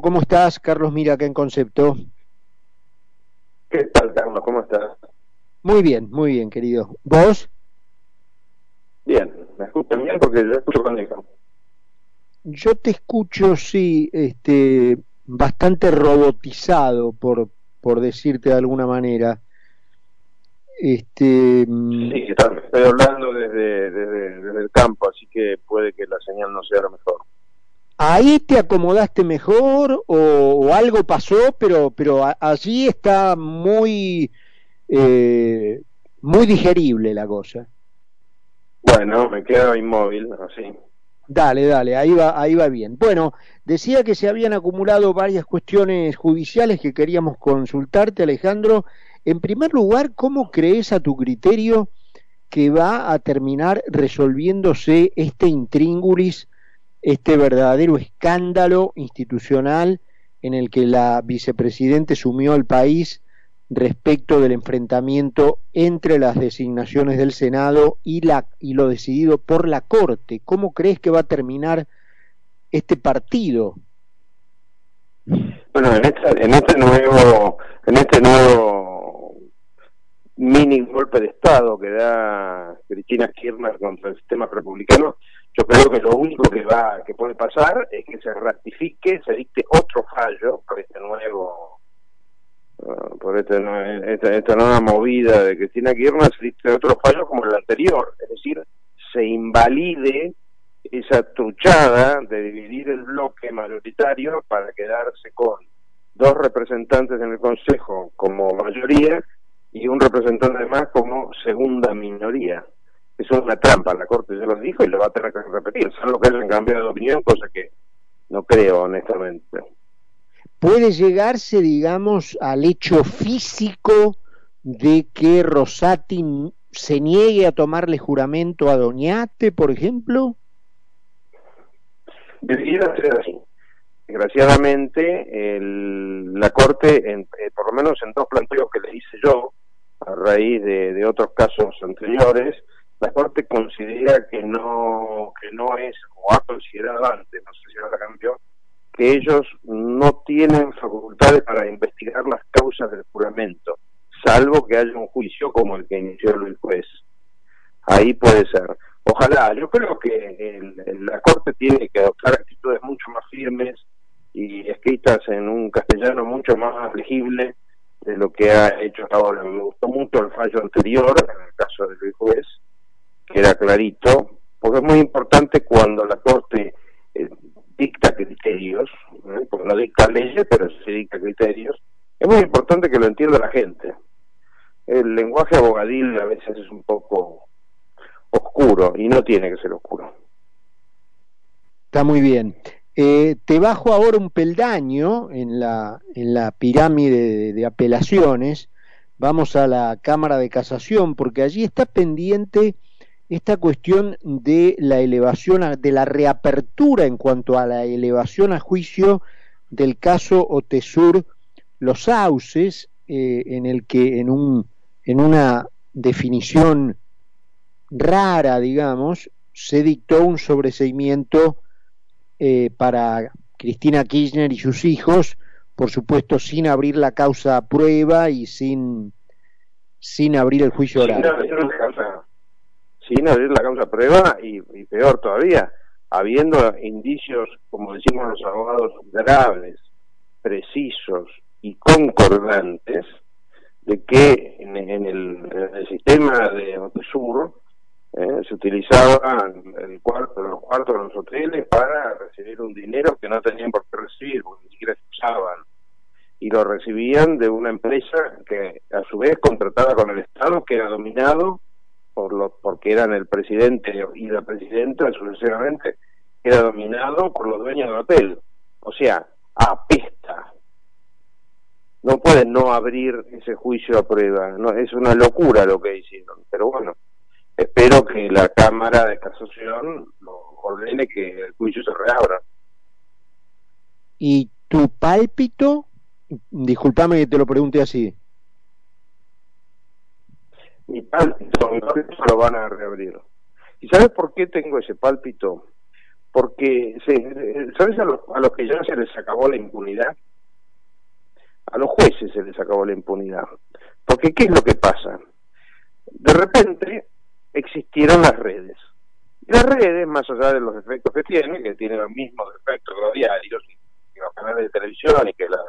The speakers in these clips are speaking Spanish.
¿Cómo estás? Carlos Mira acá en Concepto. ¿Qué tal, Carlos? ¿Cómo estás? Muy bien, muy bien, querido. ¿Vos? Bien, me escuchan bien porque yo escucho con hijo. Yo te escucho, sí, este, bastante robotizado, por, por decirte de alguna manera. Este, mm, sí, estoy hablando desde, desde, desde el campo, así que puede que la señal no sea la mejor ahí te acomodaste mejor o, algo pasó, pero, pero allí está muy, eh, muy digerible la cosa. Bueno, me quedo inmóvil, así. Dale, dale, ahí va, ahí va bien. Bueno, decía que se habían acumulado varias cuestiones judiciales que queríamos consultarte, Alejandro. En primer lugar, ¿cómo crees a tu criterio que va a terminar resolviéndose este intríngulis este verdadero escándalo institucional en el que la vicepresidente sumió al país respecto del enfrentamiento entre las designaciones del Senado y, la, y lo decidido por la Corte. ¿Cómo crees que va a terminar este partido? Bueno, en en este nuevo, en este nuevo mini golpe de Estado que da Cristina Kirchner contra el sistema republicano, yo creo que lo único que va que puede pasar es que se ratifique, se dicte otro fallo por este nuevo uh, por este, esta, nueva movida de Cristina Kirchner, se dicte otro fallo como el anterior, es decir, se invalide esa truchada de dividir el bloque mayoritario para quedarse con dos representantes en el Consejo como mayoría y un representante más como segunda minoría es una trampa, la Corte ya lo dijo y lo va a tener que repetir, salvo que hayan cambiado de opinión, cosa que no creo honestamente. ¿Puede llegarse, digamos, al hecho físico de que Rosati se niegue a tomarle juramento a Doñate, por ejemplo? Debería ser así. Desgraciadamente, el, la Corte, en, eh, por lo menos en dos planteos que le hice yo, a raíz de, de otros casos anteriores, la Corte considera que no, que no es, o ha considerado antes, no sé si ahora cambió, que ellos no tienen facultades para investigar las causas del juramento, salvo que haya un juicio como el que inició el juez. Ahí puede ser. Ojalá, yo creo que la Corte tiene que adoptar actitudes mucho más firmes y escritas en un castellano mucho más legible de lo que ha hecho hasta ahora. Me gustó mucho el fallo anterior, en el caso del juez, que era clarito, porque es muy importante cuando la Corte eh, dicta criterios, porque no dicta leyes, pero se dicta criterios, es muy importante que lo entienda la gente. El lenguaje abogadil a veces es un poco oscuro y no tiene que ser oscuro. Está muy bien. Eh, te bajo ahora un peldaño en la, en la pirámide de apelaciones. Vamos a la Cámara de Casación porque allí está pendiente esta cuestión de la elevación, de la reapertura en cuanto a la elevación a juicio del caso Otesur Los Sauces, eh, en el que en, un, en una definición rara, digamos, se dictó un sobreseimiento eh, para Cristina Kirchner y sus hijos, por supuesto sin abrir la causa a prueba y sin, sin abrir el juicio oral sin abrir la causa prueba y, peor todavía, habiendo indicios, como decimos los abogados, graves, precisos y concordantes de que en, el, sistema de Otesur eh, se utilizaba el cuarto, los cuartos de los hoteles para recibir un dinero que no tenían por qué recibir, porque ni siquiera se usaban. Y lo recibían de una empresa que a su vez contratada con el Estado, que era dominado por lo, porque eran el presidente y la presidenta sucesivamente, era dominado por los dueños del hotel. O sea, apesta. No pueden no abrir ese juicio a prueba. No, es una locura lo que hicieron. Pero bueno, espero que la Cámara de Casación lo ordene que el juicio se reabra. ¿Y tu pálpito? Disculpame que te lo pregunte así mi pálpito lo van a reabrir. ¿Y sabes por qué tengo ese pálpito? porque, ¿sabes a los, a los que ya se les acabó la impunidad? A los jueces se les acabó la impunidad. Porque, ¿qué es lo que pasa? De repente existieron las redes. Y las redes, más allá de los efectos que tienen, que tienen los mismos efectos que los diarios y, los canales de televisión y que, la,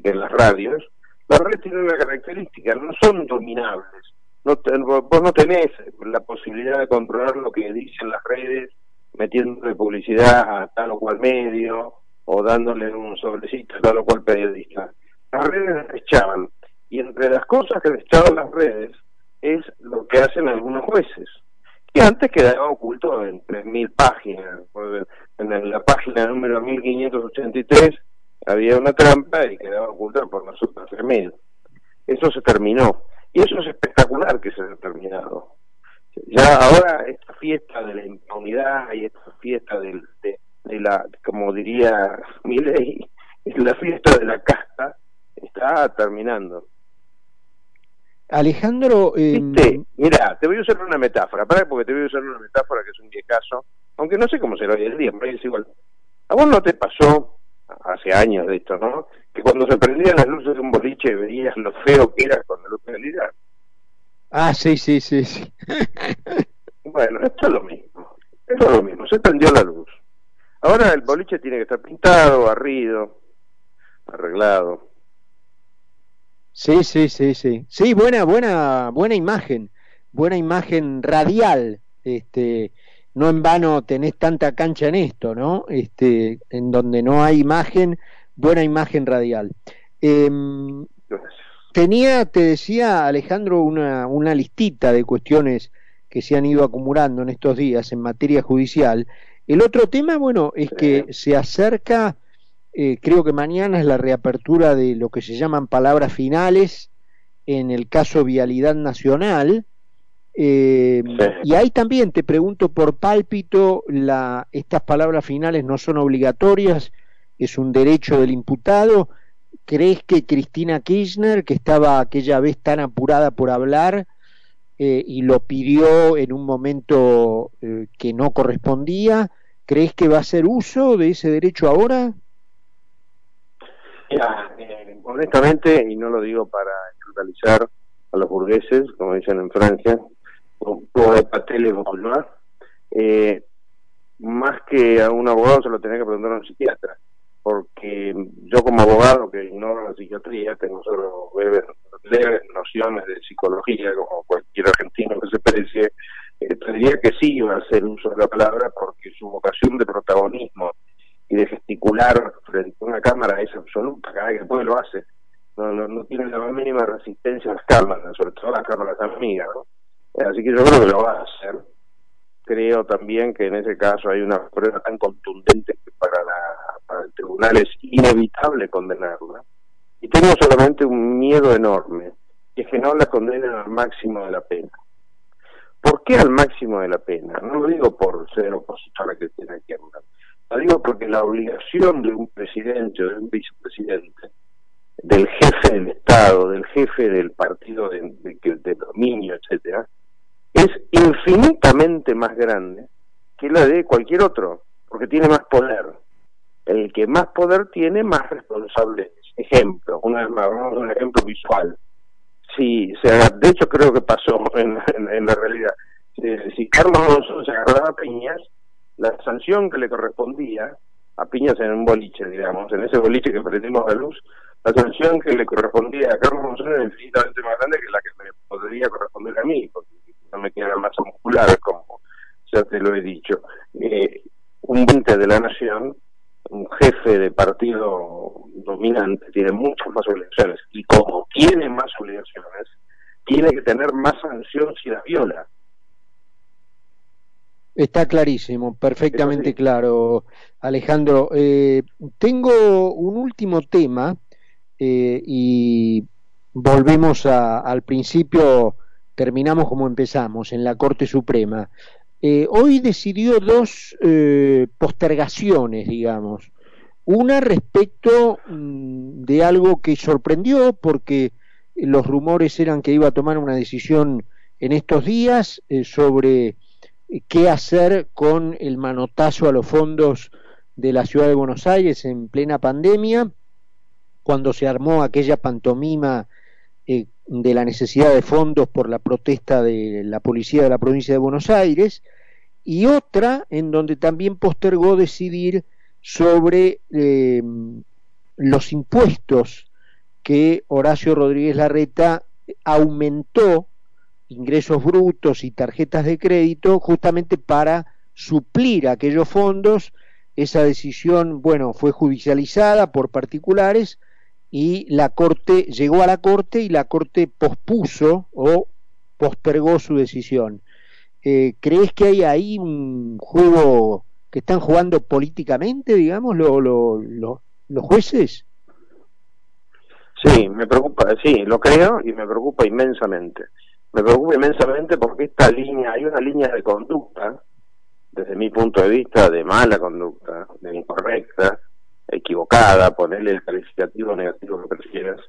que las radios, las redes tienen una característica, no son dominables. No, vos no tenés la posibilidad de controlar lo que dicen las redes metiéndole publicidad a tal o cual medio o dándole un sobrecito a tal o cual periodista. Las redes desechaban y entre las cosas que desechaban las redes es lo que hacen algunos jueces, que antes quedaba oculto en 3.000 páginas. En la página número 1583 había una trampa y quedaba oculta por las otras 3.000. Eso se terminó. Y eso es espectacular que se haya terminado. Ya ahora esta fiesta de la impunidad y esta fiesta de, de, la, como diría mi ley, la fiesta de la casta está terminando. Alejandro... Eh... Mira, te voy a usar una metáfora, para porque te voy a usar una metáfora que es un viejazo, aunque no sé cómo será hoy en día, pero es igual. ¿A vos no te pasó, hace años de esto, ¿no? Que cuando se prendían las luces de un boliche veías lo feo que era con la luz de realidad. Ah, sí, sí, sí, sí. bueno, esto es lo mismo. Esto es lo mismo. Se prendió la luz. Ahora el boliche tiene que estar pintado, barrido, arreglado. Sí, sí, sí, sí. Sí, buena, buena, buena imagen. Buena imagen radial. Este, no en vano tenés tanta cancha en esto, ¿no? Este, en donde no hay imagen, buena imagen radial. Eh, Tenía, te decía Alejandro, una, una listita de cuestiones que se han ido acumulando en estos días en materia judicial. El otro tema, bueno, es que se acerca, eh, creo que mañana es la reapertura de lo que se llaman palabras finales en el caso Vialidad Nacional. Eh, y ahí también te pregunto por pálpito, la, estas palabras finales no son obligatorias, es un derecho del imputado ¿Crees que Cristina Kirchner, que estaba aquella vez tan apurada por hablar eh, y lo pidió en un momento eh, que no correspondía, ¿crees que va a hacer uso de ese derecho ahora? Eh, honestamente, y no lo digo para brutalizar a los burgueses, como dicen en Francia, o de eh, más que a un abogado se lo tenía que preguntar a un psiquiatra porque yo como abogado que ignoro la psiquiatría, tengo solo leer nociones de psicología como cualquier argentino que se precie, eh, tendría que sí iba a hacer uso de la palabra porque su vocación de protagonismo y de gesticular frente a una cámara es absoluta, cada vez que puede lo hace. No, no, no tiene la más mínima resistencia a las cámaras, sobre todo a las cámaras amigas. ¿no? Así que yo creo que lo va a hacer creo también que en ese caso hay una prueba tan contundente que para, el tribunal es inevitable condenarla. Y tengo solamente un miedo enorme, que es que no la condenen al máximo de la pena. ¿Por qué al máximo de la pena? No lo digo por ser opositor a Cristina Kirchner, lo digo porque la obligación de un presidente o de un vicepresidente, del jefe del Estado, del jefe del partido de, de, de dominio, etcétera, es infinitamente más grande que la de cualquier otro, porque tiene más poder. El que más poder tiene, más responsable Ejemplo, una un ejemplo visual. Si, de hecho creo que pasó en, la realidad. Si, Carlos Alonso se agarraba a Piñas, la sanción que le correspondía a Piñas en un boliche, digamos, en ese boliche que prendimos la luz, la sanción que le correspondía a Carlos Monzón era infinitamente más grande que la que me podría corresponder a mí, porque no me queda masa muscular, como ya te lo he dicho. Eh, un 20 de la nación, un jefe de partido dominante, tiene muchas más obligaciones. Y como tiene más obligaciones, tiene que tener más sanción si la viola. Está clarísimo, perfectamente claro, Alejandro. Eh, tengo un último tema eh, y volvemos al principio terminamos como empezamos, en la Corte Suprema. Eh, hoy decidió dos eh, postergaciones, digamos. Una respecto mm, de algo que sorprendió porque los rumores eran que iba a tomar una decisión en estos días eh, sobre qué hacer con el manotazo a los fondos de la ciudad de Buenos Aires en plena pandemia, cuando se armó aquella pantomima de la necesidad de fondos por la protesta de la policía de la provincia de Buenos Aires, y otra en donde también postergó decidir sobre eh, los impuestos que Horacio Rodríguez Larreta aumentó ingresos brutos y tarjetas de crédito justamente para suplir aquellos fondos. Esa decisión, bueno, fue judicializada por particulares y la Corte llegó a la Corte y la Corte pospuso o postergó su decisión. Eh, ¿Crees que hay ahí un juego que están jugando políticamente, digamos, lo, los jueces? Sí, me preocupa, sí, lo creo y me preocupa inmensamente. Me preocupa inmensamente porque esta línea, hay una línea de conducta, desde mi punto de vista, de mala conducta, de incorrecta, equivocada, ponerle el calificativo negativo que prefieras,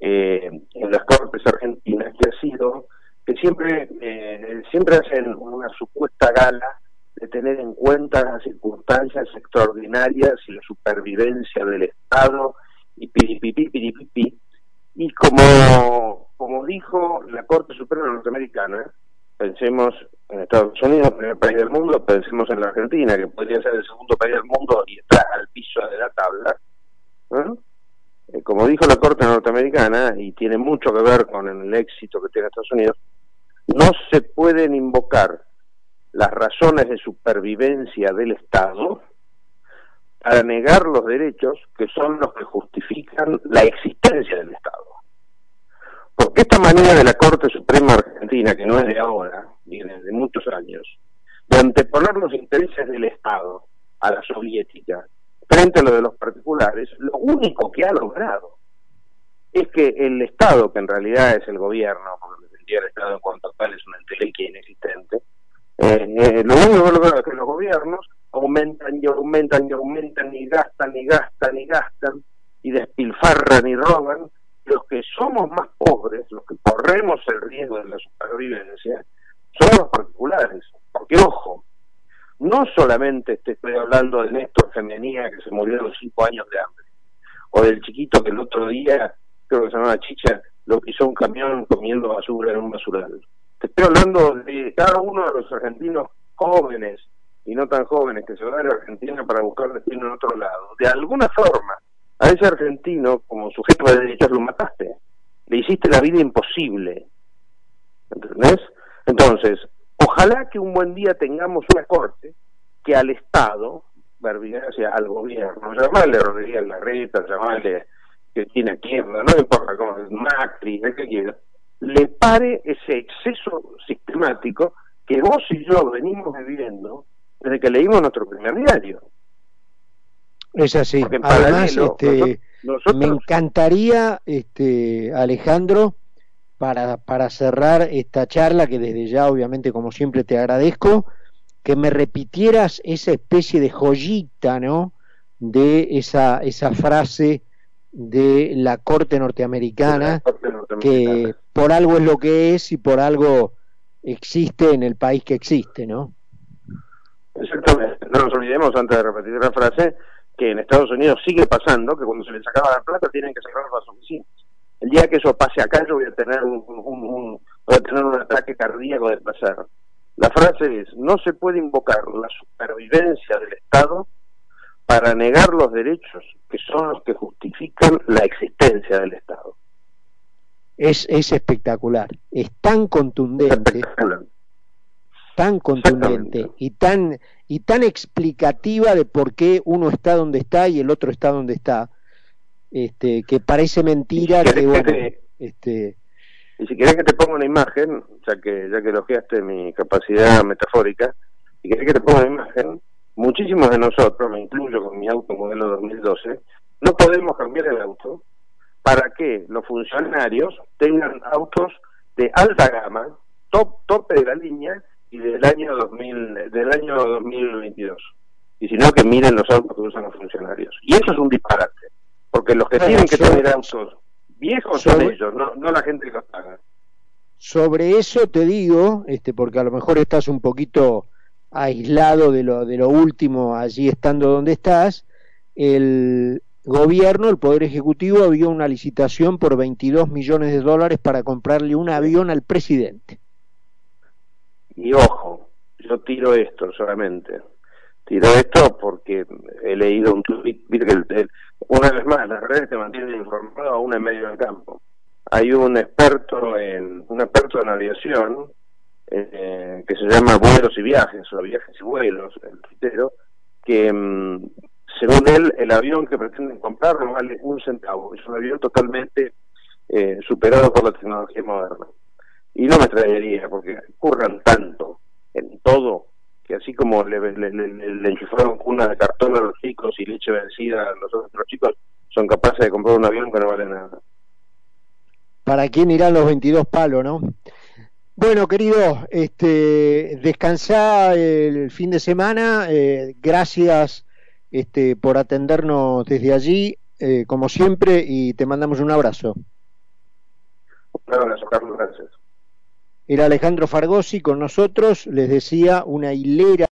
eh, en las Cortes Argentinas, que ha sido que siempre, eh, siempre hacen una supuesta gala de tener en cuenta las circunstancias extraordinarias y la supervivencia del Estado y piripipi, piripipi. Y como, como dijo la Corte Suprema Norteamericana, pensemos en Estados Unidos, primer país del mundo, pensemos en la Argentina, que podría ser el segundo país del mundo y está al piso de la tabla. Eh, como dijo la Corte Norteamericana, y tiene mucho que ver con el éxito que tiene Estados Unidos, no se pueden invocar las razones de supervivencia del Estado para negar los derechos que son los que justifican la existencia del Estado. Porque esta manera de la Corte Suprema Argentina, que no es de ahora, viene de muchos años, de anteponer los intereses del Estado a la soviética frente a lo de los particulares, lo único que ha logrado es que el Estado, que en realidad es el gobierno, el Estado en cuanto a tal es una entelequia inexistente. Eh, eh, lo único que es que los gobiernos aumentan y aumentan y aumentan y gastan y gastan y gastan y despilfarran y roban. Los que somos más pobres, los que corremos el riesgo de la supervivencia, son los particulares. Porque, ojo, no solamente te estoy hablando de Néstor Femenía que se murió a los cinco años de hambre, o del chiquito que el otro día, creo que se llamaba Chicha, lo pisó un camión comiendo basura en un Te estoy hablando de cada uno de los argentinos jóvenes y no tan jóvenes que se van a Argentina para buscar destino en otro lado. De alguna forma, a ese argentino, como sujeto de derechos, lo mataste. Le hiciste la vida imposible. ¿Entendés? Entonces, ojalá que un buen día tengamos una corte que al Estado, al gobierno, llamarle Rodríguez Larreta, llamarle que tiene aquí, no importa cómo es, Macri, el que quiera, le pare ese exceso sistemático que vos y yo venimos viviendo desde que leímos nuestro primer diario. Es así. Además, este, me encantaría, este, Alejandro, para, para cerrar esta charla, que desde ya, obviamente, como siempre, te agradezco, que me repitieras esa especie de joyita, ¿no? De esa, esa frase de la Corte norteamericana, que por algo es lo que es y por algo existe en el país que existe, ¿no? Exactamente. No nos olvidemos, antes de repetir la frase, que en Estados Unidos sigue pasando que cuando se les acaba la plata tienen que cerrar las oficinas. El día que eso pase acá yo voy a tener un, voy a tener un ataque cardíaco de pasar. La frase es, no se puede invocar la supervivencia del Estado para negar los derechos que son los que justifican la existencia del Estado. Es, es espectacular, es tan contundente, tan contundente y tan, y tan explicativa de por qué uno está donde está y el otro está donde está, este, que parece mentira que, bueno, este, y si querés que te ponga una imagen, ya que ya que elogiaste mi capacidad metafórica, si querés que te ponga una imagen, muchísimos de nosotros, me incluyo con mi auto modelo 2012, no podemos cambiar el auto para que los funcionarios tengan autos de alta gama, top tope de la línea y del año 2000 del año 2022. Y si no que miren los autos que usan los funcionarios. Y eso es un disparate, porque los que tienen que tener autos viejos son ellos, no, no la gente que los paga. sobre eso te digo, este, porque a lo mejor estás un poquito aislado de lo, de lo último allí estando donde estás, el gobierno, el Poder Ejecutivo, había una licitación por 22 millones de dólares para comprarle un avión al presidente. Y ojo, yo tiro esto solamente. Tiro esto porque he leído un tweet, una vez más, las redes te mantienen informado aún en medio del campo. Hay un experto en, un experto en aviación eh, que se llama Vuelos y Viajes, o Viajes y Vuelos, el tuitero, que mm, según él, el avión que pretenden comprar no vale un centavo. Es un avión totalmente eh, superado por la tecnología moderna. Y no me extrañaría, porque curran tanto en todo, que así como le, enchufaron cuna de cartón a los chicos y leche vencida a los otros chicos, son capaces de comprar un avión que no vale nada. ¿Para quién irán los 22 palos, no? Bueno, querido, este, descansá el fin de semana. Eh, gracias este, por atendernos desde allí, eh, como siempre, y te mandamos un abrazo. Un abrazo, Carlos, gracias. Era Alejandro Fargosi con nosotros, les decía una hilera.